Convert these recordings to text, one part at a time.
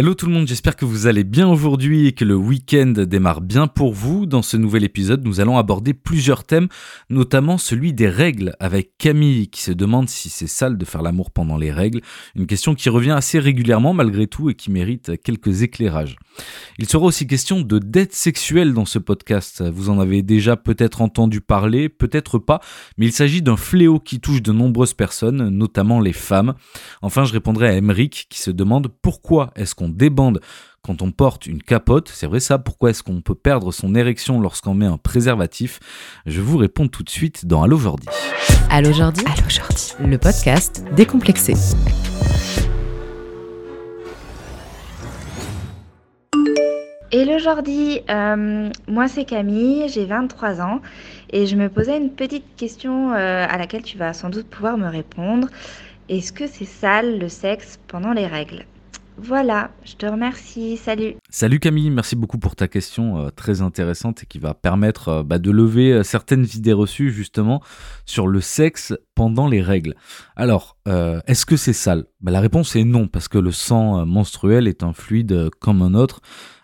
Hello tout le monde, j'espère que vous allez bien aujourd'hui et que le week-end démarre bien pour vous. Dans ce nouvel épisode, nous allons aborder plusieurs thèmes, notamment celui des règles, avec Camille qui se demande si c'est sale de faire l'amour pendant les règles, une question qui revient assez régulièrement malgré tout et qui mérite quelques éclairages. Il sera aussi question de dette sexuelle dans ce podcast. Vous en avez déjà peut-être entendu parler, peut-être pas, mais il s'agit d'un fléau qui touche de nombreuses personnes, notamment les femmes. Enfin, je répondrai à Emeric qui se demande pourquoi est-ce qu'on débande quand on porte une capote. C'est vrai ça, pourquoi est-ce qu'on peut perdre son érection lorsqu'on met un préservatif? Je vous réponds tout de suite dans Allo Jordi. Allo Jordi, Allo Jordi, le podcast décomplexé. Hello Jordi, euh, moi c'est Camille, j'ai 23 ans et je me posais une petite question euh, à laquelle tu vas sans doute pouvoir me répondre. Est-ce que c'est sale le sexe pendant les règles? Voilà, je te remercie. Salut. Salut Camille, merci beaucoup pour ta question euh, très intéressante et qui va permettre euh, bah, de lever euh, certaines idées reçues justement sur le sexe pendant les règles. Alors, est-ce que c'est sale? Bah, La réponse est non, parce que le sang menstruel est un fluide comme un autre.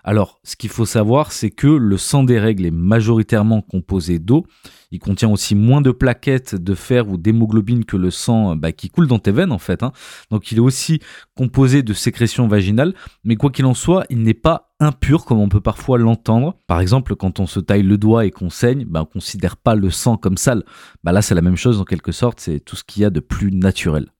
Alors, ce qu'il faut savoir, c'est que le sang des règles est majoritairement composé d'eau. Il contient aussi moins de plaquettes de fer ou d'hémoglobine que le sang bah, qui coule dans tes veines, en fait. Hein. Donc, il est aussi composé de sécrétions vaginales. Mais quoi qu'il en soit, il n'est pas impur comme on peut parfois l'entendre. Par exemple, quand on se taille le doigt et qu'on saigne, bah, on ne considère pas le sang comme sale. Bah, là, c'est la même chose en quelque sorte. C'est tout ce qu'il y a de plus naturel.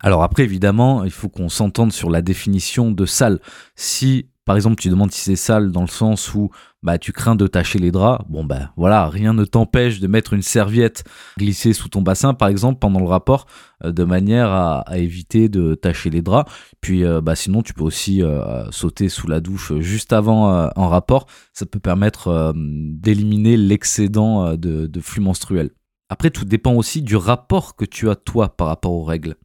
Alors après, évidemment, il faut qu'on s'entende sur la définition de sale. Si par exemple, tu demandes si c'est sale dans le sens où bah, tu crains de tacher les draps. Bon, ben voilà, rien ne t'empêche de mettre une serviette glissée sous ton bassin, par exemple, pendant le rapport, euh, de manière à, éviter de tacher les draps. Puis, euh, bah, sinon, tu peux aussi euh, sauter sous la douche juste avant un rapport. Ça peut permettre d'éliminer l'excédent de, de flux menstruel. Après, tout dépend aussi du rapport que tu as toi par rapport aux règles.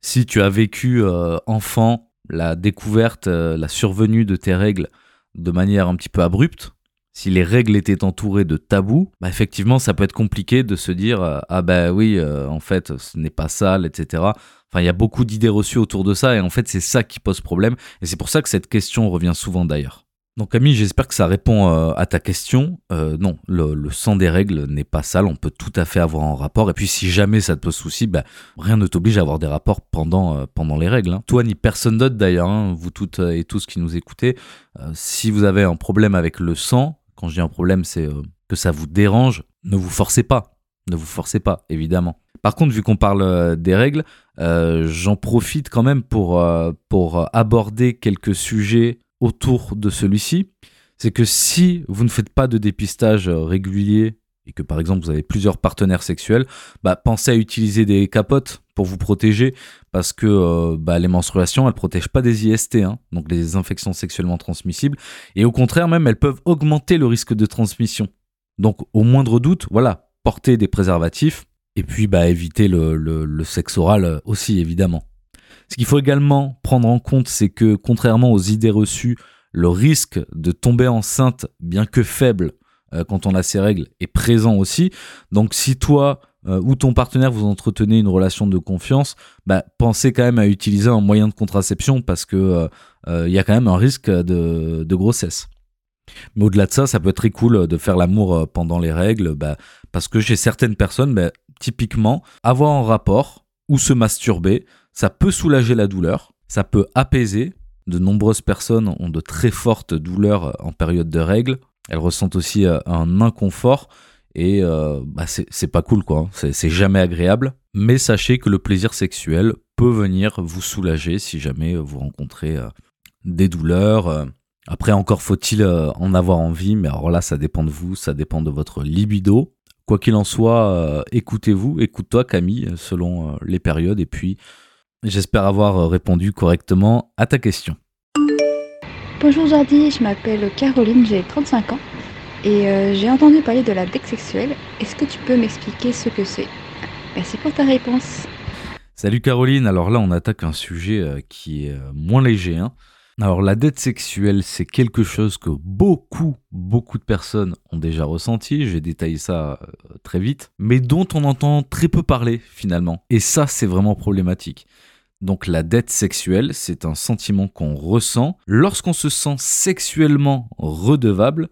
Si tu as vécu enfant la découverte, euh, la survenue de tes règles de manière un petit peu abrupte, si les règles étaient entourées de tabous, bah effectivement, ça peut être compliqué de se dire euh, ah ben oui, euh, en fait, ce n'est pas sale, etc. Enfin, il y a beaucoup d'idées reçues autour de ça et en fait, c'est ça qui pose problème et c'est pour ça que cette question revient souvent d'ailleurs. Donc Camille, j'espère que ça répond euh, à ta question. Euh, non, le, sang des règles n'est pas sale, on peut tout à fait avoir un rapport. Et puis si jamais ça te pose souci, bah, rien ne t'oblige à avoir des rapports pendant, euh, pendant les règles. Hein. Toi ni personne d'autre d'ailleurs, hein, vous toutes et tous qui nous écoutez, si vous avez un problème avec le sang, quand je dis un problème, c'est que ça vous dérange, ne vous forcez pas. Ne vous forcez pas, évidemment. Par contre, vu qu'on parle des règles, j'en profite quand même pour, pour aborder quelques sujets autour de celui-ci, c'est que si vous ne faites pas de dépistage euh, régulier et que par exemple vous avez plusieurs partenaires sexuels, bah, pensez à utiliser des capotes pour vous protéger parce que euh, bah, les menstruations elles protègent pas des IST, hein, donc des infections sexuellement transmissibles, et au contraire même elles peuvent augmenter le risque de transmission. Donc au moindre doute, voilà, portez des préservatifs et puis bah, évitez le, le sexe oral aussi évidemment. Ce qu'il faut également prendre en compte, c'est que contrairement aux idées reçues, le risque de tomber enceinte, bien que faible euh, quand on a ces règles, est présent aussi. Donc si toi euh, ou ton partenaire vous entretenez une relation de confiance, bah, pensez quand même à utiliser un moyen de contraception parce que euh, il y a quand même un risque de, grossesse. Mais au-delà de ça, ça peut être très cool de faire l'amour pendant les règles, bah, parce que chez certaines personnes, bah, typiquement, avoir un rapport ou se masturber, ça peut soulager la douleur, ça peut apaiser. De nombreuses personnes ont de très fortes douleurs en période de règles. Elles ressentent aussi euh, un inconfort et euh, bah c'est pas cool quoi. C'est jamais agréable. Mais sachez que le plaisir sexuel peut venir vous soulager si jamais vous rencontrez euh, des douleurs. Après, encore faut-il en avoir envie, mais alors là, ça dépend de vous, ça dépend de votre libido. Quoi qu'il en soit, écoutez-vous, écoute-toi Camille, selon les périodes, et puis J'espère avoir euh, répondu correctement à ta question. Bonjour Jordi, je m'appelle Caroline, j'ai 35 ans et euh, j'ai entendu parler de la dette sexuelle. Est-ce que tu peux m'expliquer ce que c'est? Merci pour ta réponse. Salut Caroline, alors là on attaque un sujet euh, qui est moins léger. Hein. Alors la dette sexuelle, c'est quelque chose que beaucoup, beaucoup de personnes ont déjà ressenti, je vais détailler ça très vite, mais dont on entend très peu parler finalement. Et ça, c'est vraiment problématique. Donc la dette sexuelle, c'est un sentiment qu'on ressent lorsqu'on se sent sexuellement redevable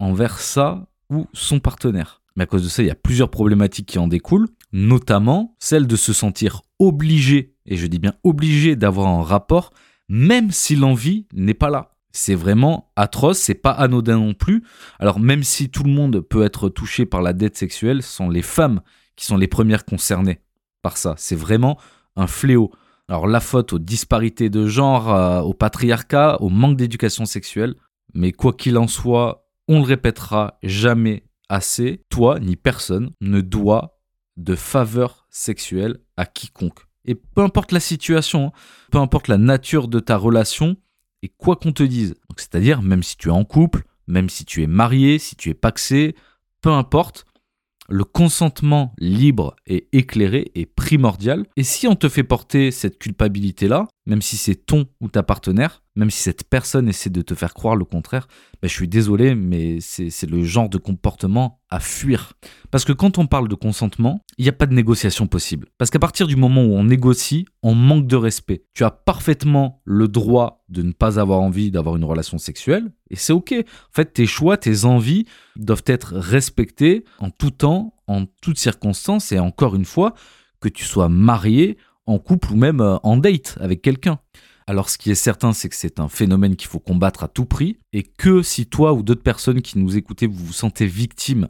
envers sa ou son partenaire. Mais à cause de ça, il y a plusieurs problématiques qui en découlent, notamment celle de se sentir obligé, et je dis bien obligé d'avoir un rapport, même si l'envie n'est pas là. C'est vraiment atroce, c'est pas anodin non plus. Alors même si tout le monde peut être touché par la dette sexuelle, ce sont les femmes qui sont les premières concernées par ça. C'est vraiment un fléau. Alors la faute aux disparités de genre, euh, au patriarcat, au manque d'éducation sexuelle. Mais quoi qu'il en soit, on le répétera jamais assez, toi ni personne ne doit de faveur sexuelle à quiconque. Et peu importe la situation, hein, peu importe la nature de ta relation, et quoi qu'on te dise. C'est-à-dire, même si tu es en couple, même si tu es marié, si tu es paxé, peu importe, le consentement libre et éclairé est primordial. Et si on te fait porter cette culpabilité-là, même si c'est ton ou ta partenaire, même si cette personne essaie de te faire croire le contraire, ben je suis désolé, mais c'est le genre de comportement à fuir. Parce que quand on parle de consentement, il n'y a pas de négociation possible. Parce qu'à partir du moment où on négocie, on manque de respect. Tu as parfaitement le droit de ne pas avoir envie d'avoir une relation sexuelle, et c'est ok. En fait, tes choix, tes envies doivent être respectés en tout temps, en toutes circonstances, et encore une fois, que tu sois marié, en couple ou même euh, en date avec quelqu'un. Alors ce qui est certain, c'est que c'est un phénomène qu'il faut combattre à tout prix, et que si toi ou d'autres personnes qui nous écoutez, vous vous sentez victime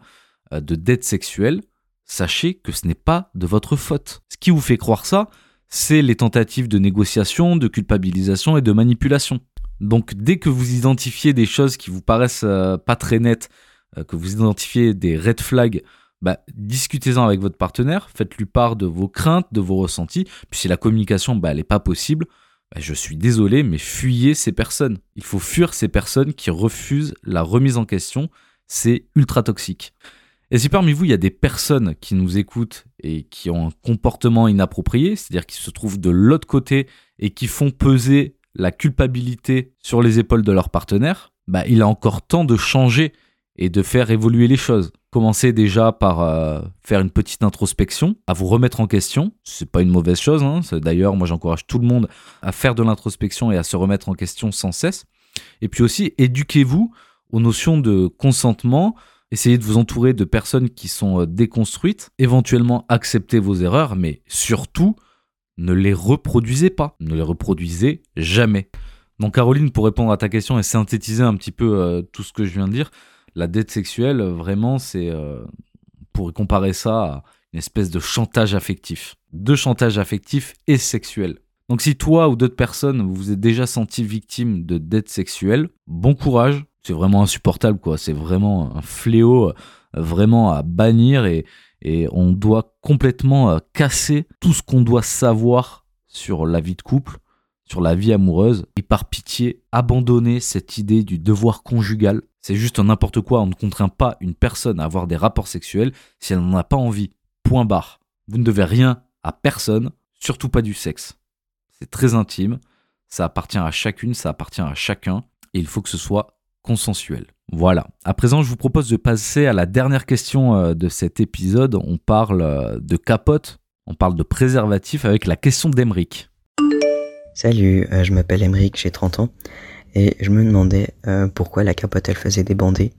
euh, de dettes sexuelles, sachez que ce n'est pas de votre faute. Ce qui vous fait croire ça, c'est les tentatives de négociation, de culpabilisation et de manipulation. Donc dès que vous identifiez des choses qui vous paraissent euh, pas très nettes, que vous identifiez des red flags bah, discutez-en avec votre partenaire, faites-lui part de vos craintes, de vos ressentis. Puis si la communication, bah, n'est pas possible, bah, je suis désolé, mais fuyez ces personnes. Il faut fuir ces personnes qui refusent la remise en question. C'est ultra toxique. Et si parmi vous, il y a des personnes qui nous écoutent et qui ont un comportement inapproprié, c'est-à-dire qui se trouvent de l'autre côté et qui font peser la culpabilité sur les épaules de leur partenaire, bah, il a encore temps de changer et de faire évoluer les choses. Commencez déjà par euh, faire une petite introspection, à vous remettre en question. C'est pas une mauvaise chose. Hein. D'ailleurs, moi, j'encourage tout le monde à faire de l'introspection et à se remettre en question sans cesse. Et puis aussi, éduquez-vous aux notions de consentement. Essayez de vous entourer de personnes qui sont euh, déconstruites. Éventuellement, acceptez vos erreurs, mais surtout, ne les reproduisez pas. Ne les reproduisez jamais. Donc, Caroline, pour répondre à ta question et synthétiser un petit peu euh, tout ce que je viens de dire, la dette sexuelle, vraiment, c'est. Euh, pour comparer ça à une espèce de chantage affectif. De chantage affectif et sexuel. Donc si toi ou d'autres personnes vous êtes déjà senti victime de dette sexuelle, bon courage. C'est vraiment insupportable, quoi. C'est vraiment un fléau, euh, vraiment à bannir et, et on doit complètement euh, casser tout ce qu'on doit savoir sur la vie de couple, sur la vie amoureuse et par pitié abandonner cette idée du devoir conjugal c'est juste n'importe quoi. On ne contraint pas une personne à avoir des rapports sexuels si elle n'en a pas envie. Point barre. Vous ne devez rien à personne, surtout pas du sexe. C'est très intime. Ça appartient à chacune, ça appartient à chacun. Et il faut que ce soit consensuel. Voilà. À présent, je vous propose de passer à la dernière question euh, de cet épisode. On parle euh, de capote, on parle de préservatif avec la question d'Emeric. Salut, euh, je m'appelle Emeric, j'ai 30 ans. Et je me demandais euh, pourquoi la capote elle faisait débander.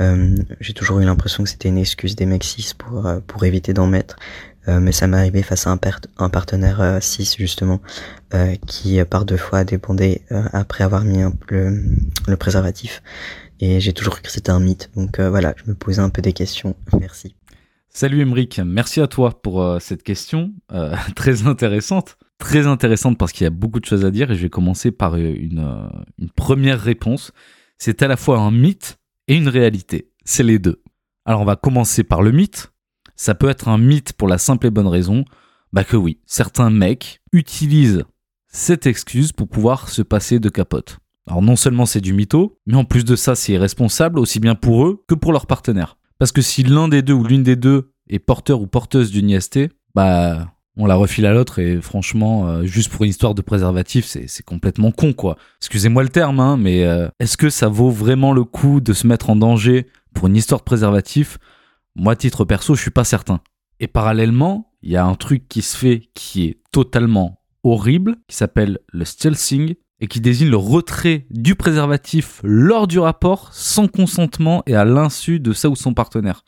Euh, j'ai toujours eu l'impression que c'était une excuse des mecs cis pour, euh, pour éviter d'en mettre. Mais ça m'est arrivé face à un, partenaire cis justement qui par deux fois a débandé après avoir mis le, le préservatif. Et j'ai toujours cru que c'était un mythe. Donc voilà, je me posais un peu des questions. Merci. Salut Emric, merci à toi pour cette question très intéressante très intéressante parce qu'il y a beaucoup de choses à dire et je vais commencer par euh, une, euh, une première réponse. C'est à la fois un mythe et une réalité. C'est les deux. Alors on va commencer par le mythe. Ça peut être un mythe pour la simple et bonne raison bah que oui, certains mecs utilisent cette excuse pour pouvoir se passer de capote. Alors non seulement c'est du mytho, mais en plus de ça c'est irresponsable aussi bien pour eux que pour leur partenaire. Parce que si l'un des deux ou l'une des deux est porteur ou porteuse d'une IST, bah on la refile à l'autre et franchement, euh, juste pour une histoire de préservatif, c'est complètement con quoi. Excusez-moi le terme, hein, mais euh, est-ce que ça vaut vraiment le coup de se mettre en danger pour une histoire de préservatif? Moi, titre perso, je suis pas certain. Et parallèlement, il y a un truc qui se fait qui est totalement horrible qui s'appelle le stealthing et qui désigne le retrait du préservatif lors du rapport sans consentement et à l'insu de sa ou son partenaire.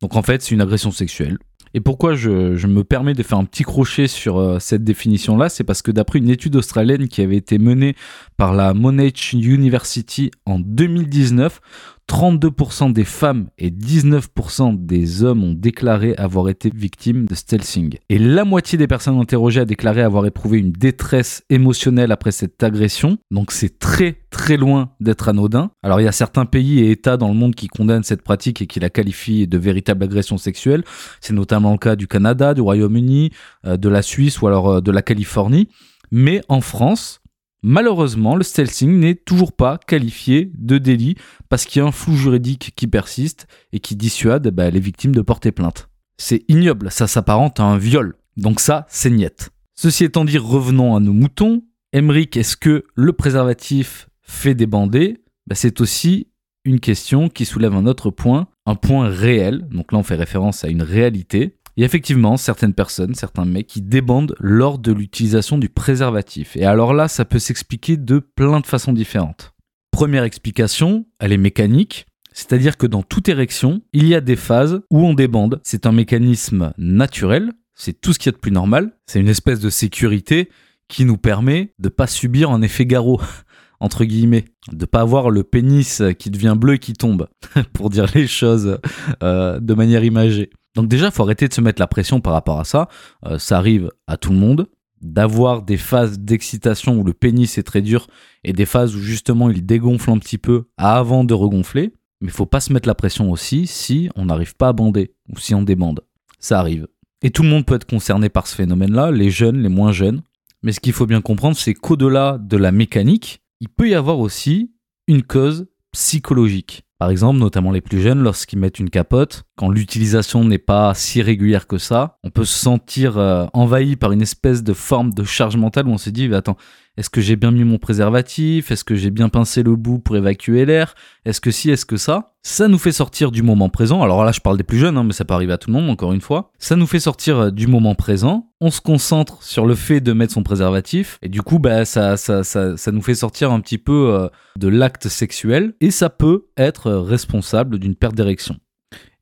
Donc en fait, c'est une agression sexuelle. Et pourquoi je, me permets de faire un petit crochet sur euh, cette définition-là, c'est parce que d'après une étude australienne qui avait été menée par la Monash University en 2019, 32% des femmes et 19% des hommes ont déclaré avoir été victimes de stealthing. Et la moitié des personnes interrogées a déclaré avoir éprouvé une détresse émotionnelle après cette agression. Donc c'est très très loin d'être anodin. Alors il y a certains pays et États dans le monde qui condamnent cette pratique et qui la qualifient de véritable agression sexuelle. C'est notamment le cas du Canada, du Royaume-Uni, euh, de la Suisse ou alors euh, de la Californie. Mais en France, Malheureusement, le stealthing n'est toujours pas qualifié de délit parce qu'il y a un flou juridique qui persiste et qui dissuade bah, les victimes de porter plainte. C'est ignoble, ça s'apparente à un viol. Donc ça, c'est niette. Ceci étant dit, revenons à nos moutons. Emric, est-ce que le préservatif fait débander? Bah, C'est aussi une question qui soulève un autre point, un point réel. Donc là, on fait référence à une réalité. A effectivement certaines personnes, certains mecs qui débandent lors de l'utilisation du préservatif. Et alors là, ça peut s'expliquer de plein de façons différentes. Première explication, elle est mécanique. C'est-à-dire que dans toute érection, il y a des phases où on débande. C'est un mécanisme naturel, c'est tout ce qu'il y a de plus normal. C'est une espèce de sécurité qui nous permet de pas subir un effet garrot, entre guillemets, de pas avoir le pénis qui devient bleu et qui tombe, pour dire les choses euh, de manière imagée. Donc déjà, il faut arrêter de se mettre la pression par rapport à ça. Euh, ça arrive à tout le monde d'avoir des phases d'excitation où le pénis est très dur et des phases où justement il dégonfle un petit peu avant de regonfler. Mais il faut pas se mettre la pression aussi si on n'arrive pas à bander ou si on débande. Ça arrive. Et tout le monde peut être concerné par ce phénomène-là, les jeunes, les moins jeunes. Mais ce qu'il faut bien comprendre, c'est qu'au-delà de la mécanique, il peut y avoir aussi une cause psychologique. Par exemple, notamment les plus jeunes, lorsqu'ils mettent une capote, quand l'utilisation n'est pas si régulière que ça, on peut se sentir euh, envahi par une espèce de forme de charge mentale où on se dit, attends, est-ce que j'ai bien mis mon préservatif? Est-ce que j'ai bien pincé le bout pour évacuer l'air? Est-ce que si, est-ce que ça? Ça nous fait sortir du moment présent. Alors là, je parle des plus jeunes, hein, mais ça peut arriver à tout le monde, encore une fois. Ça nous fait sortir euh, du moment présent. On se concentre sur le fait de mettre son préservatif. Et du coup, bah, ça, ça, ça, nous fait sortir un petit peu euh, de l'acte sexuel. Et ça peut être euh, responsable d'une perte d'érection.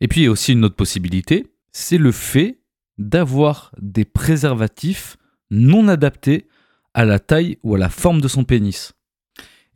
Et puis, il y a aussi une autre possibilité. C'est le fait d'avoir des préservatifs non adaptés à la taille ou à la forme de son pénis.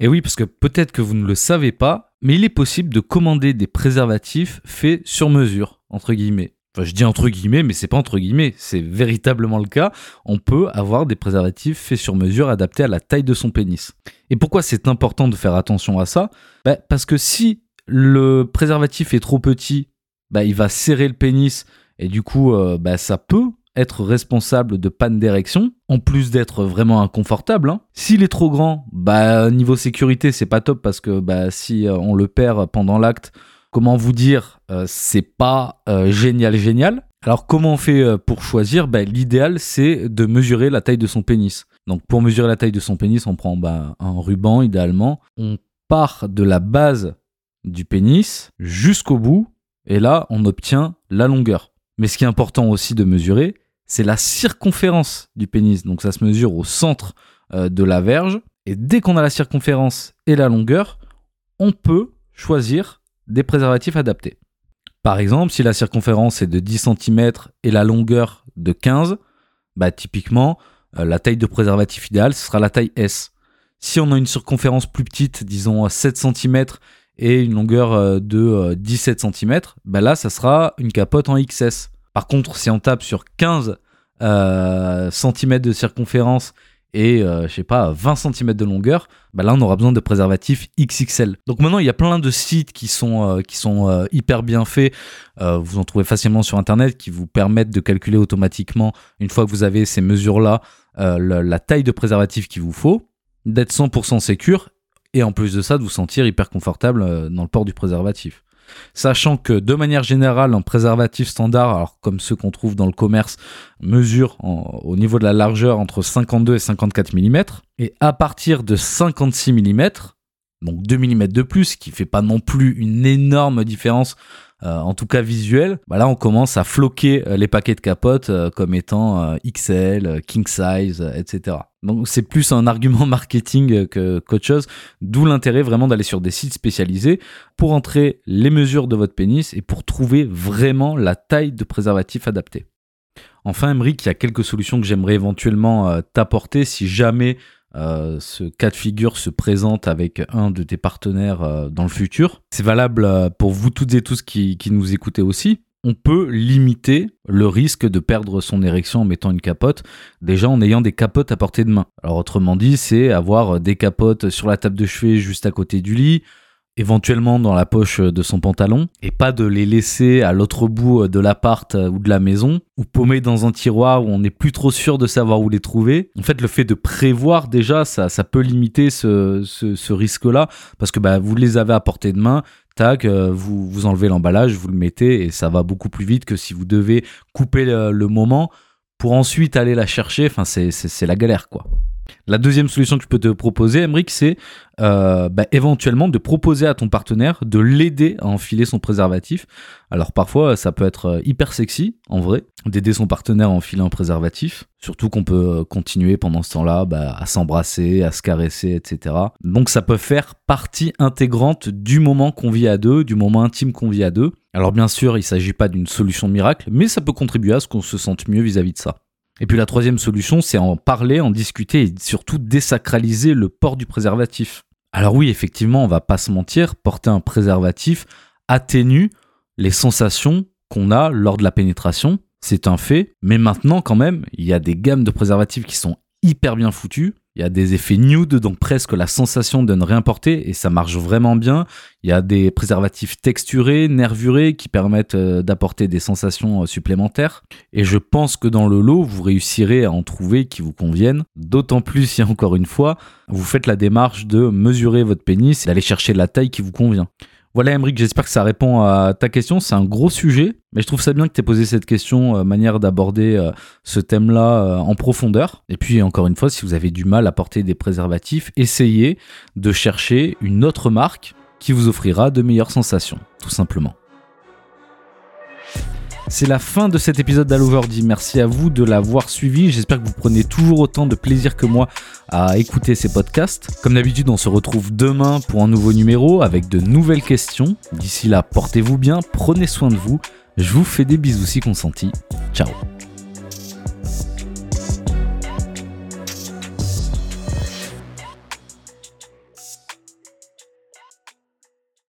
Et oui, parce que peut-être que vous ne le savez pas, mais il est possible de commander des préservatifs faits sur mesure, entre guillemets. Enfin, je dis entre guillemets, mais c'est pas entre guillemets, c'est véritablement le cas. On peut avoir des préservatifs faits sur mesure adaptés à la taille de son pénis. Et pourquoi c'est important de faire attention à ça? Bah, Parce que si le préservatif est trop petit, bah, il va serrer le pénis et du coup, euh, bah, ça peut être responsable de panne d'érection, en plus d'être vraiment inconfortable. Hein. S'il est trop grand, bah niveau sécurité, c'est pas top parce que bah si euh, on le perd pendant l'acte, comment vous dire, euh, c'est pas euh, génial génial. Alors comment on fait pour choisir? Bah, L'idéal c'est de mesurer la taille de son pénis. Donc pour mesurer la taille de son pénis, on prend bah, un ruban idéalement. On part de la base du pénis jusqu'au bout et là on obtient la longueur. Mais ce qui est important aussi de mesurer, c'est la circonférence du pénis. Donc ça se mesure au centre euh, de la verge. Et dès qu'on a la circonférence et la longueur, on peut choisir des préservatifs adaptés. Par exemple, si la circonférence est de 10 cm et la longueur de 15, bah typiquement, euh, la taille de préservatif idéale, ce sera la taille S. Si on a une circonférence plus petite, disons 7 cm et une longueur euh, de 17 cm, bah là, ça sera une capote en XS. Par contre, si on tape sur 15 euh, cm de circonférence et euh, je sais pas 20 cm de longueur, bah là on aura besoin de préservatifs XXL. Donc maintenant il y a plein de sites qui sont euh, hyper bien faits. vous en trouvez facilement sur internet qui vous permettent de calculer automatiquement une fois que vous avez ces mesures là la, la, taille de préservatif qu'il vous faut, d'être 100% sécure et en plus de ça de vous sentir hyper confortable dans le port du préservatif. Sachant que de manière générale, un préservatif standard, alors comme ceux qu'on trouve dans le commerce, mesure au niveau de la largeur entre 52 et 54 mm. Et à partir de 56 mm, donc 2 mm de plus, qui fait pas non plus une énorme différence euh, en tout cas visuel, bah là on commence à floquer euh, les paquets de capotes euh, comme étant XL, king size, etc. Donc c'est plus un argument marketing que qu'autre chose, d'où l'intérêt vraiment d'aller sur des sites spécialisés pour entrer les mesures de votre pénis et pour trouver vraiment la taille de préservatif adapté. Enfin, Emric, il y a quelques solutions que j'aimerais éventuellement t'apporter si jamais euh, ce cas de figure se présente avec un de tes partenaires euh, dans le futur. C'est valable euh, pour vous toutes et tous qui, qui nous écoutez aussi. On peut limiter le risque de perdre son érection en mettant une capote, déjà en ayant des capotes à portée de main. Alors autrement dit, c'est avoir des capotes sur la table de chevet juste à côté du lit, éventuellement dans la poche de son pantalon, et pas de les laisser à l'autre bout de l'appart ou de la maison, ou paumés dans un tiroir où on n'est plus trop sûr de savoir où les trouver. En fait, le fait de prévoir déjà, ça, ça peut limiter ce, ce, risque-là, parce que bah, vous les avez à portée de main, tac, euh, vous, vous enlevez l'emballage, vous le mettez, et ça va beaucoup plus vite que si vous devez couper le, moment pour ensuite aller la chercher. Enfin, c'est la galère, quoi. La deuxième solution que je peux te proposer, Emric, c'est euh, bah, éventuellement de proposer à ton partenaire de l'aider à enfiler son préservatif. Alors parfois, ça peut être euh, hyper sexy, en vrai, d'aider son partenaire à enfiler un préservatif. Surtout qu'on peut euh, continuer pendant ce temps-là bah, à s'embrasser, à se caresser, etc. Donc ça peut faire partie intégrante du moment qu'on vit à deux, du moment intime qu'on vit à deux. Alors bien sûr, il ne s'agit pas d'une solution miracle, mais ça peut contribuer à ce qu'on se sente mieux vis à -vis de ça. Et puis la troisième solution, c'est en parler, en discuter et surtout désacraliser le port du préservatif. Alors oui, effectivement, on va pas se mentir, porter un préservatif atténue les sensations qu'on a lors de la pénétration, c'est un fait, mais maintenant quand même, il y a des gammes de préservatifs qui sont hyper bien foutues il y a des effets nude, donc presque la sensation de ne rien porter, et ça marche vraiment bien. Il y a des préservatifs texturés, nervurés, qui permettent euh, d'apporter des sensations euh, supplémentaires. Et je pense que dans le lot, vous réussirez à en trouver qui vous conviennent. D'autant plus si, encore une fois, vous faites la démarche de mesurer votre pénis et d'aller chercher la taille qui vous convient. Voilà, Emric, j'espère que ça répond à ta question. C'est un gros sujet, mais je trouve ça bien que tu aies posé cette question, euh, manière d'aborder euh, ce thème-là euh, en profondeur. Et puis, encore une fois, si vous avez du mal à porter des préservatifs, essayez de chercher une autre marque qui vous offrira de meilleures sensations, tout simplement. C'est la fin de cet épisode d'Alloverdy. Merci à vous de l'avoir suivi. J'espère que vous prenez toujours autant de plaisir que moi à écouter ces podcasts. Comme d'habitude, on se retrouve demain pour un nouveau numéro avec de nouvelles questions. D'ici là, portez-vous bien, prenez soin de vous. Je vous fais des bisous si consentis. Ciao